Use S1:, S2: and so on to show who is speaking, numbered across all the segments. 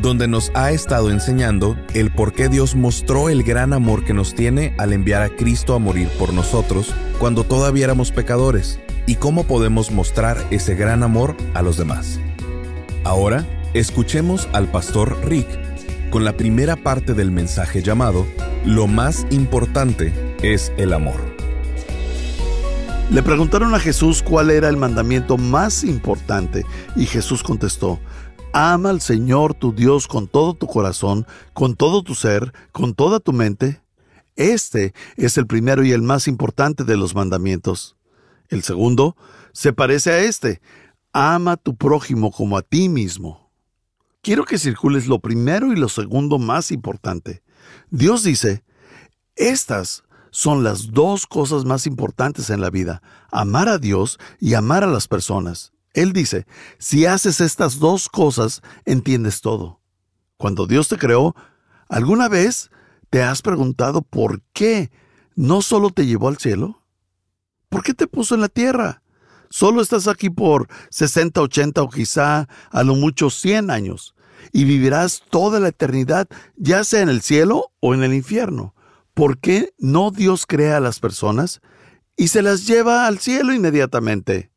S1: donde nos ha estado enseñando el por qué Dios mostró el gran amor que nos tiene al enviar a Cristo a morir por nosotros cuando todavía éramos pecadores y cómo podemos mostrar ese gran amor a los demás. Ahora, escuchemos al pastor Rick con la primera parte del mensaje llamado Lo más importante es el amor.
S2: Le preguntaron a Jesús cuál era el mandamiento más importante y Jesús contestó, Ama al Señor tu Dios con todo tu corazón, con todo tu ser, con toda tu mente. Este es el primero y el más importante de los mandamientos. El segundo se parece a este. Ama a tu prójimo como a ti mismo. Quiero que circules lo primero y lo segundo más importante. Dios dice, estas son las dos cosas más importantes en la vida, amar a Dios y amar a las personas. Él dice, si haces estas dos cosas, entiendes todo. Cuando Dios te creó, ¿alguna vez te has preguntado por qué no solo te llevó al cielo? ¿Por qué te puso en la tierra? Solo estás aquí por 60, 80 o quizá a lo mucho 100 años y vivirás toda la eternidad, ya sea en el cielo o en el infierno. ¿Por qué no Dios crea a las personas y se las lleva al cielo inmediatamente?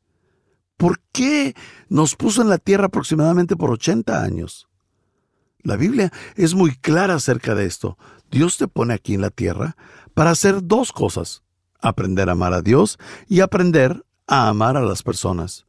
S2: ¿Por qué nos puso en la tierra aproximadamente por 80 años? La Biblia es muy clara acerca de esto. Dios te pone aquí en la tierra para hacer dos cosas, aprender a amar a Dios y aprender a amar a las personas.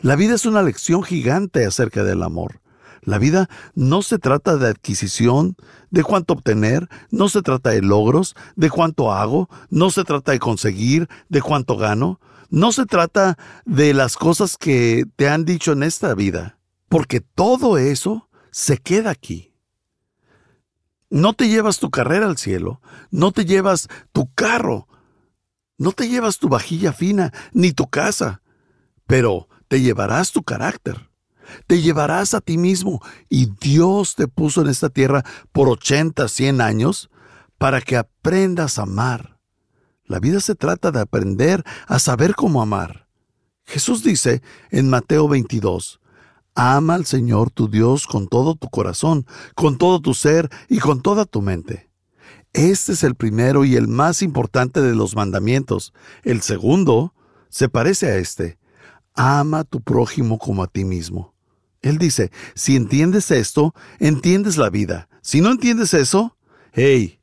S2: La vida es una lección gigante acerca del amor. La vida no se trata de adquisición, de cuánto obtener, no se trata de logros, de cuánto hago, no se trata de conseguir, de cuánto gano. No se trata de las cosas que te han dicho en esta vida, porque todo eso se queda aquí. No te llevas tu carrera al cielo, no te llevas tu carro, no te llevas tu vajilla fina, ni tu casa, pero te llevarás tu carácter, te llevarás a ti mismo, y Dios te puso en esta tierra por 80, 100 años para que aprendas a amar la vida se trata de aprender a saber cómo amar. Jesús dice en Mateo 22, Ama al Señor tu Dios con todo tu corazón, con todo tu ser y con toda tu mente. Este es el primero y el más importante de los mandamientos. El segundo se parece a este. Ama a tu prójimo como a ti mismo. Él dice, si entiendes esto, entiendes la vida. Si no entiendes eso, hey,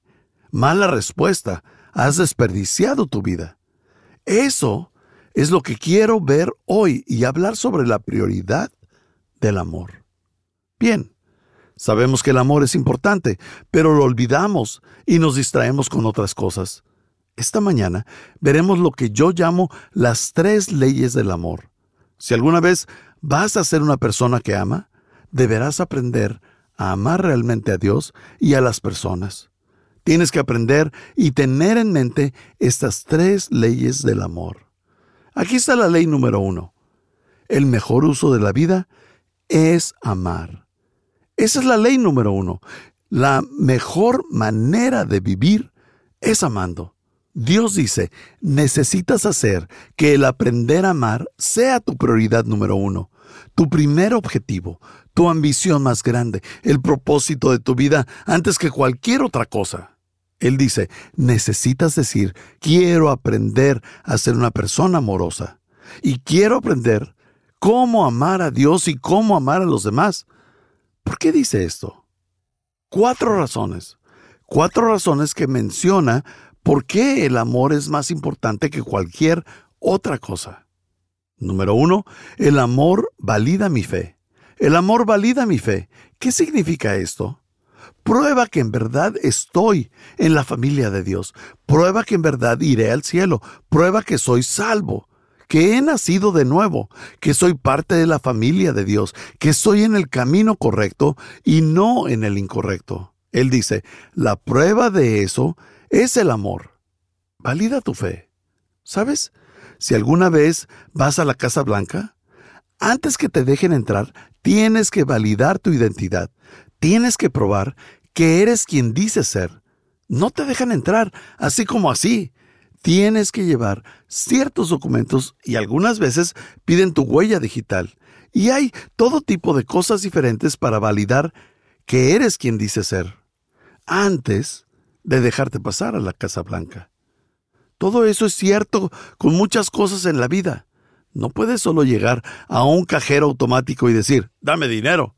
S2: mala respuesta has desperdiciado tu vida. Eso es lo que quiero ver hoy y hablar sobre la prioridad del amor. Bien, sabemos que el amor es importante, pero lo olvidamos y nos distraemos con otras cosas. Esta mañana veremos lo que yo llamo las tres leyes del amor. Si alguna vez vas a ser una persona que ama, deberás aprender a amar realmente a Dios y a las personas. Tienes que aprender y tener en mente estas tres leyes del amor. Aquí está la ley número uno. El mejor uso de la vida es amar. Esa es la ley número uno. La mejor manera de vivir es amando. Dios dice, necesitas hacer que el aprender a amar sea tu prioridad número uno, tu primer objetivo, tu ambición más grande, el propósito de tu vida antes que cualquier otra cosa. Él dice, necesitas decir, quiero aprender a ser una persona amorosa y quiero aprender cómo amar a Dios y cómo amar a los demás. ¿Por qué dice esto? Cuatro razones. Cuatro razones que menciona por qué el amor es más importante que cualquier otra cosa. Número uno, el amor valida mi fe. El amor valida mi fe. ¿Qué significa esto? Prueba que en verdad estoy en la familia de Dios. Prueba que en verdad iré al cielo. Prueba que soy salvo que he nacido de nuevo, que soy parte de la familia de Dios, que estoy en el camino correcto y no en el incorrecto. Él dice, la prueba de eso es el amor. Valida tu fe. ¿Sabes? Si alguna vez vas a la Casa Blanca, antes que te dejen entrar, tienes que validar tu identidad. Tienes que probar que eres quien dices ser. No te dejan entrar así como así. Tienes que llevar ciertos documentos y algunas veces piden tu huella digital. Y hay todo tipo de cosas diferentes para validar que eres quien dices ser. Antes de dejarte pasar a la Casa Blanca. Todo eso es cierto con muchas cosas en la vida. No puedes solo llegar a un cajero automático y decir, dame dinero.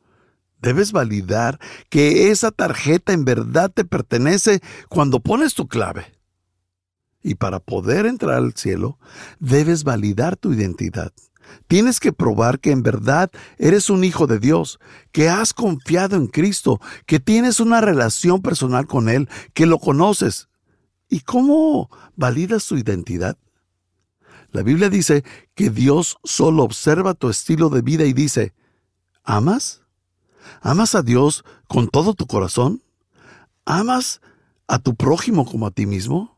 S2: Debes validar que esa tarjeta en verdad te pertenece cuando pones tu clave. Y para poder entrar al cielo, debes validar tu identidad. Tienes que probar que en verdad eres un hijo de Dios, que has confiado en Cristo, que tienes una relación personal con Él, que lo conoces. ¿Y cómo validas tu identidad? La Biblia dice que Dios solo observa tu estilo de vida y dice, ¿amas? ¿Amas a Dios con todo tu corazón? ¿Amas a tu prójimo como a ti mismo?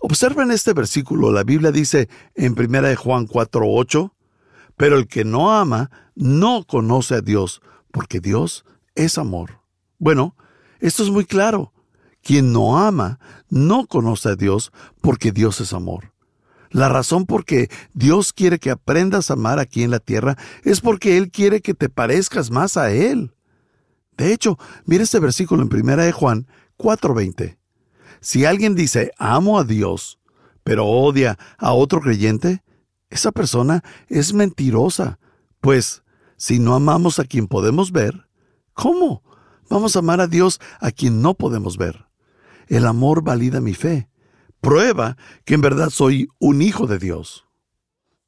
S2: Observa en este versículo, la Biblia dice en 1 Juan 4:8, pero el que no ama no conoce a Dios, porque Dios es amor. Bueno, esto es muy claro. Quien no ama no conoce a Dios, porque Dios es amor. La razón por que Dios quiere que aprendas a amar aquí en la tierra es porque Él quiere que te parezcas más a Él. De hecho, mira este versículo en 1 de Juan 4:20. Si alguien dice amo a Dios, pero odia a otro creyente, esa persona es mentirosa, pues si no amamos a quien podemos ver, ¿cómo vamos a amar a Dios a quien no podemos ver? El amor valida mi fe, prueba que en verdad soy un hijo de Dios.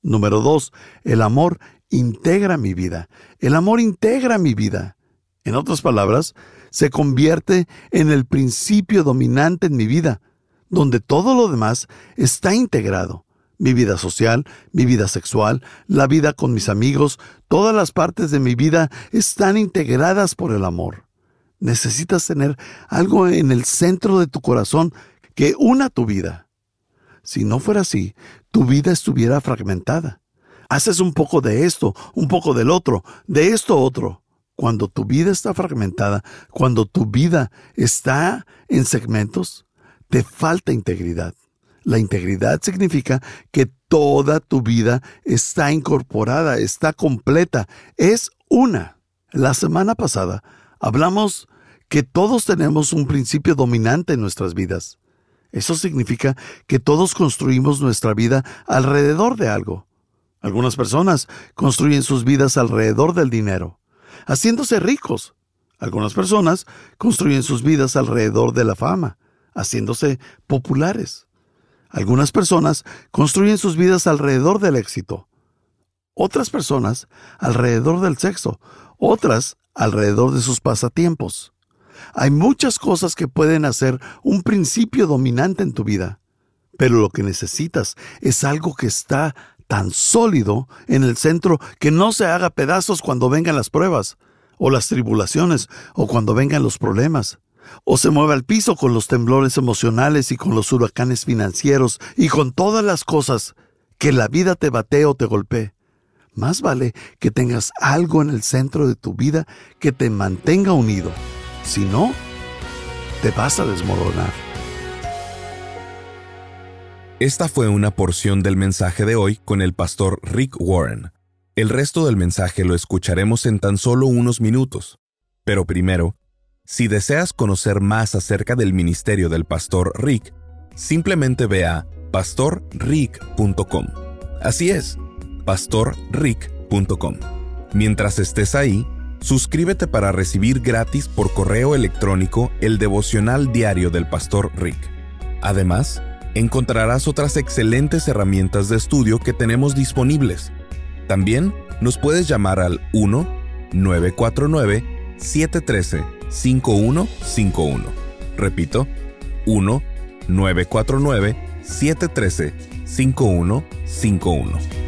S2: Número dos, el amor integra mi vida. El amor integra mi vida. En otras palabras, se convierte en el principio dominante en mi vida, donde todo lo demás está integrado. Mi vida social, mi vida sexual, la vida con mis amigos, todas las partes de mi vida están integradas por el amor. Necesitas tener algo en el centro de tu corazón que una tu vida. Si no fuera así, tu vida estuviera fragmentada. Haces un poco de esto, un poco del otro, de esto otro. Cuando tu vida está fragmentada, cuando tu vida está en segmentos, te falta integridad. La integridad significa que toda tu vida está incorporada, está completa, es una. La semana pasada hablamos que todos tenemos un principio dominante en nuestras vidas. Eso significa que todos construimos nuestra vida alrededor de algo. Algunas personas construyen sus vidas alrededor del dinero, haciéndose ricos. Algunas personas construyen sus vidas alrededor de la fama, haciéndose populares. Algunas personas construyen sus vidas alrededor del éxito. Otras personas alrededor del sexo. Otras alrededor de sus pasatiempos. Hay muchas cosas que pueden hacer un principio dominante en tu vida, pero lo que necesitas es algo que está tan sólido en el centro que no se haga pedazos cuando vengan las pruebas, o las tribulaciones, o cuando vengan los problemas, o se mueva al piso con los temblores emocionales y con los huracanes financieros y con todas las cosas que la vida te batee o te golpee. Más vale que tengas algo en el centro de tu vida que te mantenga unido. Si no, te vas a desmoronar.
S1: Esta fue una porción del mensaje de hoy con el pastor Rick Warren. El resto del mensaje lo escucharemos en tan solo unos minutos. Pero primero, si deseas conocer más acerca del ministerio del pastor Rick, simplemente ve a pastorrick.com. Así es, pastorrick.com. Mientras estés ahí, Suscríbete para recibir gratis por correo electrónico el devocional diario del pastor Rick. Además, encontrarás otras excelentes herramientas de estudio que tenemos disponibles. También nos puedes llamar al 1-949-713-5151. Repito, 1-949-713-5151.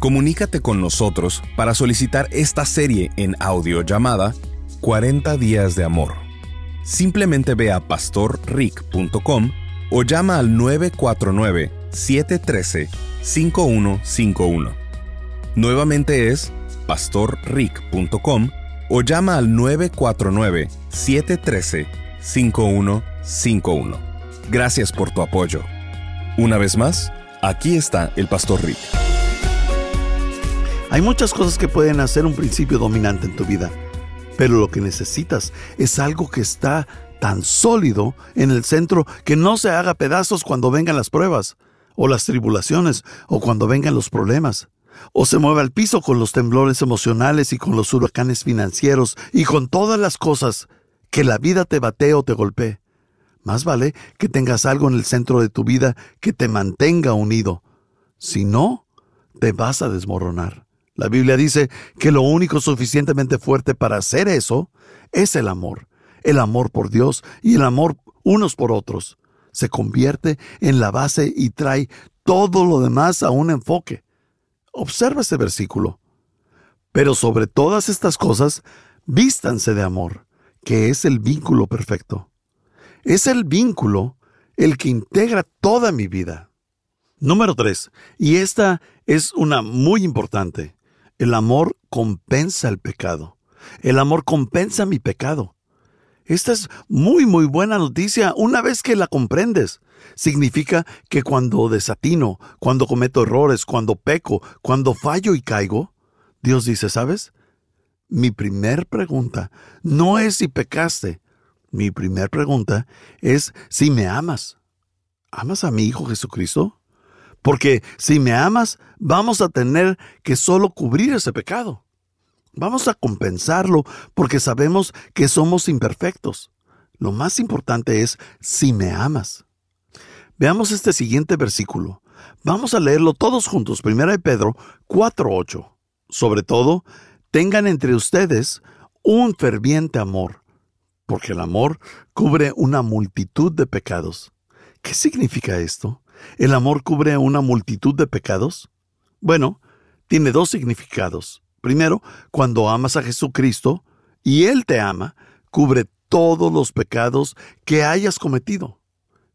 S1: Comunícate con nosotros para solicitar esta serie en audio llamada 40 días de amor. Simplemente ve a pastorrick.com o llama al 949-713-5151. Nuevamente es pastorrick.com o llama al 949-713-5151. Gracias por tu apoyo. Una vez más, aquí está el Pastor Rick.
S2: Hay muchas cosas que pueden hacer un principio dominante en tu vida, pero lo que necesitas es algo que está tan sólido en el centro que no se haga pedazos cuando vengan las pruebas, o las tribulaciones, o cuando vengan los problemas, o se mueva al piso con los temblores emocionales y con los huracanes financieros y con todas las cosas que la vida te batee o te golpee. Más vale que tengas algo en el centro de tu vida que te mantenga unido. Si no, te vas a desmoronar. La Biblia dice que lo único suficientemente fuerte para hacer eso es el amor el amor por Dios y el amor unos por otros. Se convierte en la base y trae todo lo demás a un enfoque. Observa este versículo. Pero sobre todas estas cosas, vístanse de amor, que es el vínculo perfecto. Es el vínculo el que integra toda mi vida. Número 3. Y esta es una muy importante. El amor compensa el pecado. El amor compensa mi pecado. Esta es muy, muy buena noticia una vez que la comprendes. Significa que cuando desatino, cuando cometo errores, cuando peco, cuando fallo y caigo, Dios dice, ¿sabes? Mi primer pregunta no es si pecaste. Mi primer pregunta es si me amas. ¿Amas a mi Hijo Jesucristo? Porque si me amas, vamos a tener que solo cubrir ese pecado. Vamos a compensarlo porque sabemos que somos imperfectos. Lo más importante es si me amas. Veamos este siguiente versículo. Vamos a leerlo todos juntos. Primera de Pedro 4:8. Sobre todo, tengan entre ustedes un ferviente amor, porque el amor cubre una multitud de pecados. ¿Qué significa esto? ¿El amor cubre una multitud de pecados? Bueno, tiene dos significados. Primero, cuando amas a Jesucristo y Él te ama, cubre todos los pecados que hayas cometido.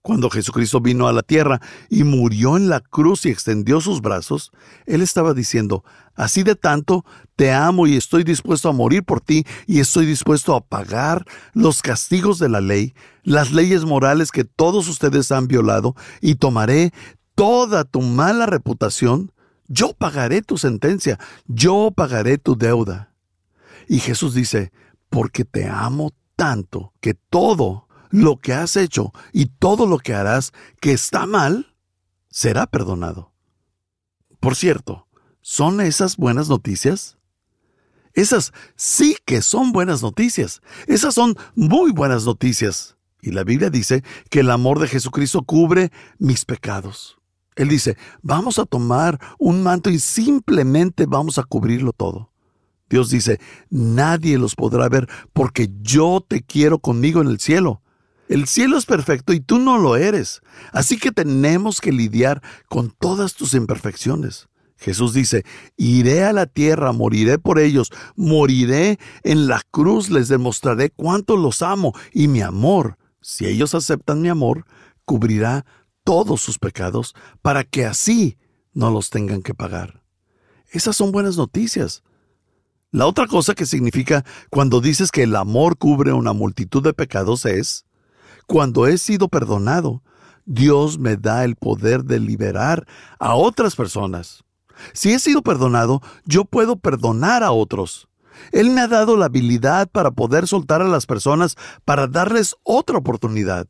S2: Cuando Jesucristo vino a la tierra y murió en la cruz y extendió sus brazos, Él estaba diciendo, así de tanto te amo y estoy dispuesto a morir por ti y estoy dispuesto a pagar los castigos de la ley, las leyes morales que todos ustedes han violado, y tomaré toda tu mala reputación yo pagaré tu sentencia, yo pagaré tu deuda. Y Jesús dice, porque te amo tanto que todo lo que has hecho y todo lo que harás que está mal, será perdonado. Por cierto, ¿son esas buenas noticias? Esas sí que son buenas noticias. Esas son muy buenas noticias. Y la Biblia dice que el amor de Jesucristo cubre mis pecados. Él dice, vamos a tomar un manto y simplemente vamos a cubrirlo todo. Dios dice, nadie los podrá ver porque yo te quiero conmigo en el cielo. El cielo es perfecto y tú no lo eres. Así que tenemos que lidiar con todas tus imperfecciones. Jesús dice, iré a la tierra, moriré por ellos, moriré en la cruz, les demostraré cuánto los amo y mi amor, si ellos aceptan mi amor, cubrirá todos sus pecados para que así no los tengan que pagar. Esas son buenas noticias. La otra cosa que significa cuando dices que el amor cubre una multitud de pecados es, cuando he sido perdonado, Dios me da el poder de liberar a otras personas. Si he sido perdonado, yo puedo perdonar a otros. Él me ha dado la habilidad para poder soltar a las personas para darles otra oportunidad.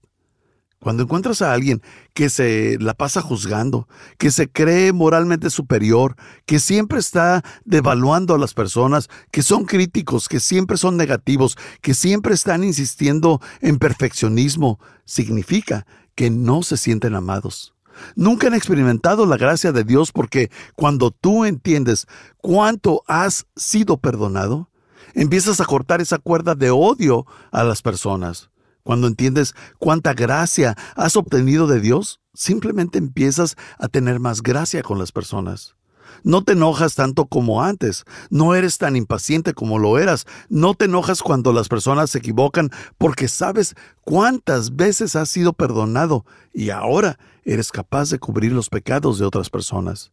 S2: Cuando encuentras a alguien que se la pasa juzgando, que se cree moralmente superior, que siempre está devaluando a las personas, que son críticos, que siempre son negativos, que siempre están insistiendo en perfeccionismo, significa que no se sienten amados. Nunca han experimentado la gracia de Dios porque cuando tú entiendes cuánto has sido perdonado, empiezas a cortar esa cuerda de odio a las personas. Cuando entiendes cuánta gracia has obtenido de Dios, simplemente empiezas a tener más gracia con las personas. No te enojas tanto como antes, no eres tan impaciente como lo eras, no te enojas cuando las personas se equivocan porque sabes cuántas veces has sido perdonado y ahora eres capaz de cubrir los pecados de otras personas.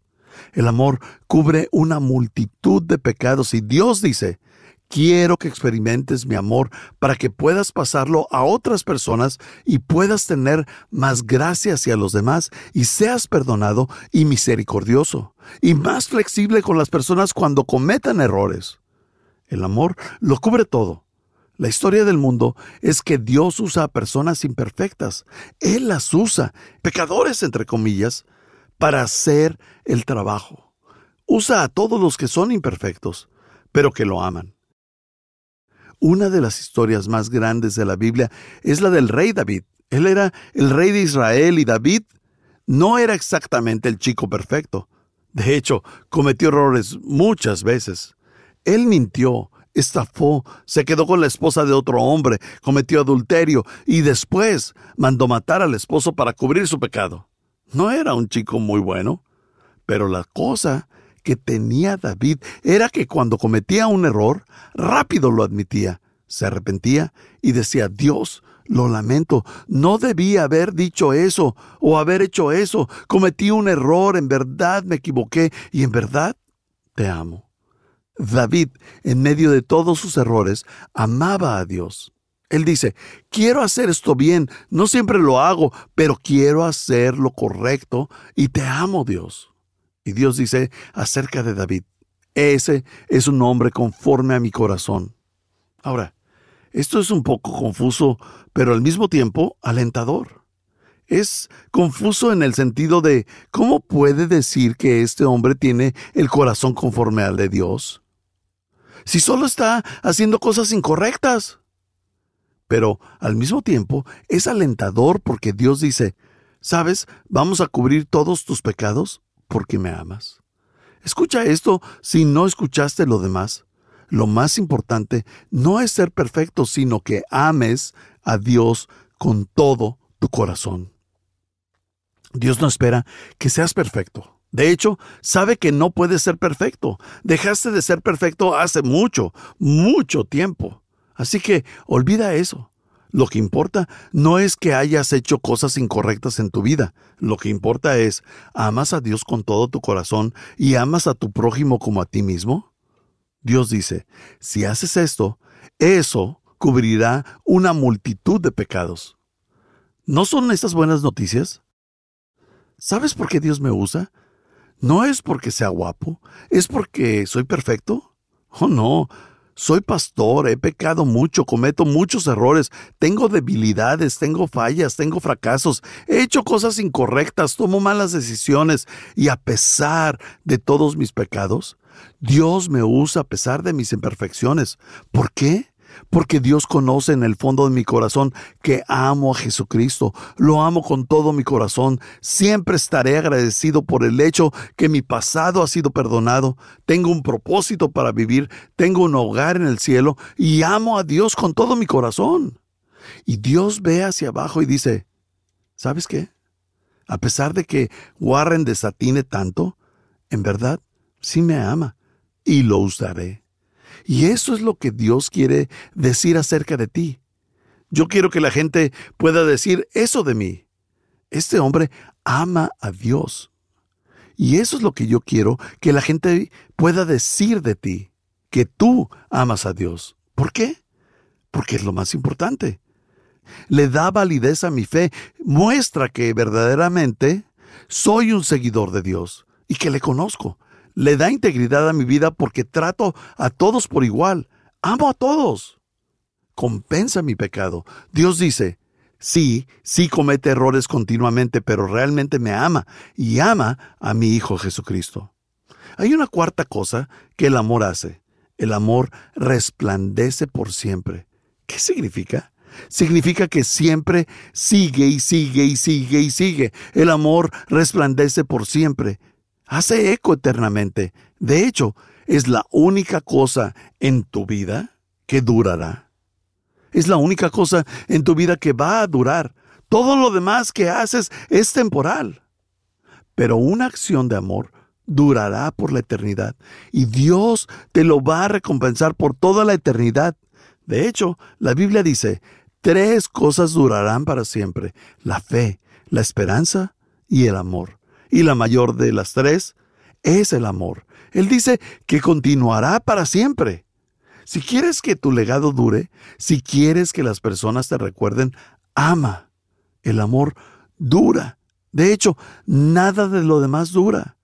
S2: El amor cubre una multitud de pecados y Dios dice, Quiero que experimentes mi amor para que puedas pasarlo a otras personas y puedas tener más gracia hacia los demás y seas perdonado y misericordioso y más flexible con las personas cuando cometan errores. El amor lo cubre todo. La historia del mundo es que Dios usa a personas imperfectas. Él las usa, pecadores entre comillas, para hacer el trabajo. Usa a todos los que son imperfectos, pero que lo aman. Una de las historias más grandes de la Biblia es la del rey David. Él era el rey de Israel y David no era exactamente el chico perfecto. De hecho, cometió errores muchas veces. Él mintió, estafó, se quedó con la esposa de otro hombre, cometió adulterio y después mandó matar al esposo para cubrir su pecado. No era un chico muy bueno, pero la cosa que tenía David era que cuando cometía un error, rápido lo admitía, se arrepentía y decía, Dios, lo lamento, no debía haber dicho eso o haber hecho eso, cometí un error, en verdad me equivoqué y en verdad te amo. David, en medio de todos sus errores, amaba a Dios. Él dice, quiero hacer esto bien, no siempre lo hago, pero quiero hacer lo correcto y te amo Dios. Y Dios dice acerca de David, ese es un hombre conforme a mi corazón. Ahora, esto es un poco confuso, pero al mismo tiempo alentador. Es confuso en el sentido de ¿cómo puede decir que este hombre tiene el corazón conforme al de Dios? Si solo está haciendo cosas incorrectas. Pero al mismo tiempo es alentador porque Dios dice, ¿sabes? Vamos a cubrir todos tus pecados porque me amas. Escucha esto si no escuchaste lo demás. Lo más importante no es ser perfecto, sino que ames a Dios con todo tu corazón. Dios no espera que seas perfecto. De hecho, sabe que no puedes ser perfecto. Dejaste de ser perfecto hace mucho, mucho tiempo. Así que olvida eso. Lo que importa no es que hayas hecho cosas incorrectas en tu vida. Lo que importa es, ¿amas a Dios con todo tu corazón y amas a tu prójimo como a ti mismo? Dios dice, si haces esto, eso cubrirá una multitud de pecados. ¿No son estas buenas noticias? ¿Sabes por qué Dios me usa? No es porque sea guapo, es porque soy perfecto. Oh, no, soy pastor, he pecado mucho, cometo muchos errores, tengo debilidades, tengo fallas, tengo fracasos, he hecho cosas incorrectas, tomo malas decisiones y a pesar de todos mis pecados, Dios me usa a pesar de mis imperfecciones. ¿Por qué? Porque Dios conoce en el fondo de mi corazón que amo a Jesucristo, lo amo con todo mi corazón, siempre estaré agradecido por el hecho que mi pasado ha sido perdonado, tengo un propósito para vivir, tengo un hogar en el cielo y amo a Dios con todo mi corazón. Y Dios ve hacia abajo y dice, ¿sabes qué? A pesar de que Warren desatine tanto, en verdad sí me ama y lo usaré. Y eso es lo que Dios quiere decir acerca de ti. Yo quiero que la gente pueda decir eso de mí. Este hombre ama a Dios. Y eso es lo que yo quiero que la gente pueda decir de ti, que tú amas a Dios. ¿Por qué? Porque es lo más importante. Le da validez a mi fe, muestra que verdaderamente soy un seguidor de Dios y que le conozco le da integridad a mi vida porque trato a todos por igual. Amo a todos. Compensa mi pecado. Dios dice, sí, sí comete errores continuamente, pero realmente me ama y ama a mi Hijo Jesucristo. Hay una cuarta cosa que el amor hace. El amor resplandece por siempre. ¿Qué significa? Significa que siempre sigue y sigue y sigue y sigue. El amor resplandece por siempre. Hace eco eternamente. De hecho, es la única cosa en tu vida que durará. Es la única cosa en tu vida que va a durar. Todo lo demás que haces es temporal. Pero una acción de amor durará por la eternidad y Dios te lo va a recompensar por toda la eternidad. De hecho, la Biblia dice, tres cosas durarán para siempre, la fe, la esperanza y el amor. Y la mayor de las tres es el amor. Él dice que continuará para siempre. Si quieres que tu legado dure, si quieres que las personas te recuerden, ama. El amor dura. De hecho, nada de lo demás dura.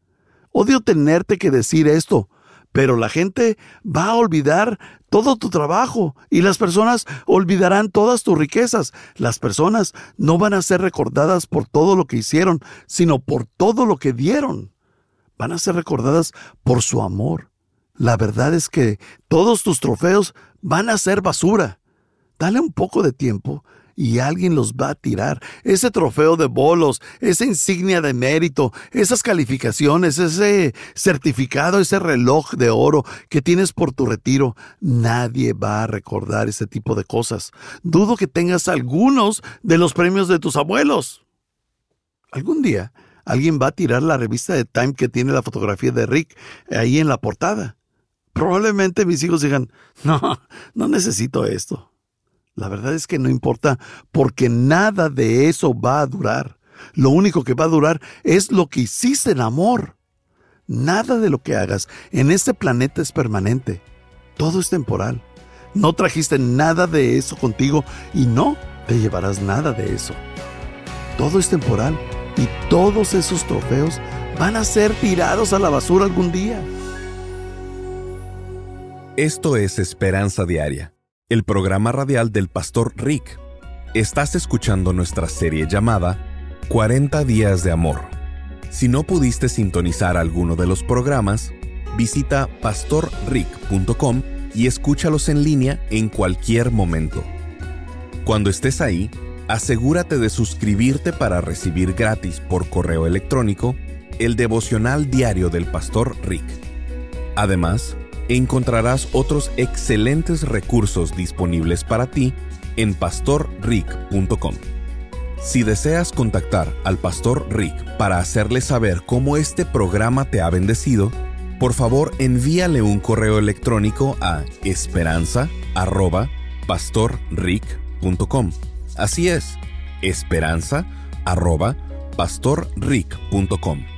S2: Odio tenerte que decir esto, pero la gente va a olvidar todo tu trabajo y las personas olvidarán todas tus riquezas. Las personas no van a ser recordadas por todo lo que hicieron, sino por todo lo que dieron. Van a ser recordadas por su amor. La verdad es que todos tus trofeos van a ser basura. Dale un poco de tiempo y alguien los va a tirar. Ese trofeo de bolos, esa insignia de mérito, esas calificaciones, ese certificado, ese reloj de oro que tienes por tu retiro, nadie va a recordar ese tipo de cosas. Dudo que tengas algunos de los premios de tus abuelos. Algún día alguien va a tirar la revista de Time que tiene la fotografía de Rick ahí en la portada. Probablemente mis hijos digan, no, no necesito esto. La verdad es que no importa porque nada de eso va a durar. Lo único que va a durar es lo que hiciste en amor. Nada de lo que hagas en este planeta es permanente. Todo es temporal. No trajiste nada de eso contigo y no te llevarás nada de eso. Todo es temporal y todos esos trofeos van a ser tirados a la basura algún día.
S1: Esto es Esperanza Diaria el programa radial del pastor Rick. Estás escuchando nuestra serie llamada 40 días de amor. Si no pudiste sintonizar alguno de los programas, visita pastorrick.com y escúchalos en línea en cualquier momento. Cuando estés ahí, asegúrate de suscribirte para recibir gratis por correo electrónico el devocional diario del pastor Rick. Además, encontrarás otros excelentes recursos disponibles para ti en pastorrick.com. Si deseas contactar al pastor Rick para hacerle saber cómo este programa te ha bendecido, por favor envíale un correo electrónico a esperanza@pastorrick.com. Así es, esperanza@pastorrick.com.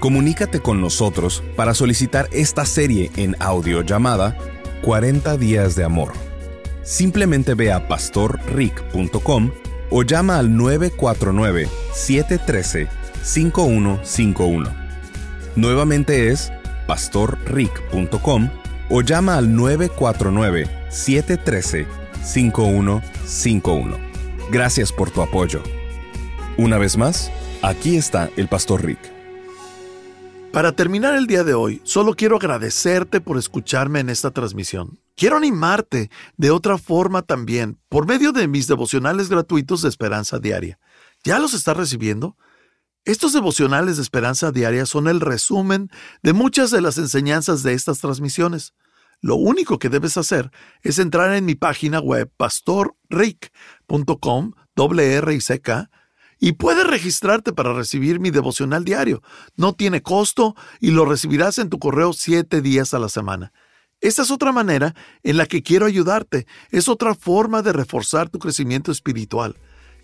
S1: Comunícate con nosotros para solicitar esta serie en audio llamada 40 días de amor. Simplemente ve a pastorrick.com o llama al 949-713-5151. Nuevamente es pastorrick.com o llama al 949-713-5151. Gracias por tu apoyo. Una vez más, aquí está el Pastor Rick.
S2: Para terminar el día de hoy, solo quiero agradecerte por escucharme en esta transmisión. Quiero animarte de otra forma también, por medio de mis devocionales gratuitos de Esperanza Diaria. ¿Ya los estás recibiendo? Estos devocionales de Esperanza Diaria son el resumen de muchas de las enseñanzas de estas transmisiones. Lo único que debes hacer es entrar en mi página web pastorrick.com, R y C y puedes registrarte para recibir mi devocional diario. No tiene costo y lo recibirás en tu correo siete días a la semana. Esta es otra manera en la que quiero ayudarte. Es otra forma de reforzar tu crecimiento espiritual.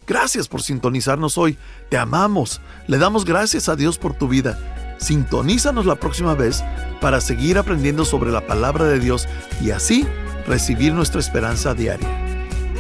S2: Gracias por sintonizarnos hoy. Te amamos. Le damos gracias a Dios por tu vida. Sintonízanos la próxima vez para seguir aprendiendo sobre la palabra de Dios y así recibir nuestra esperanza diaria.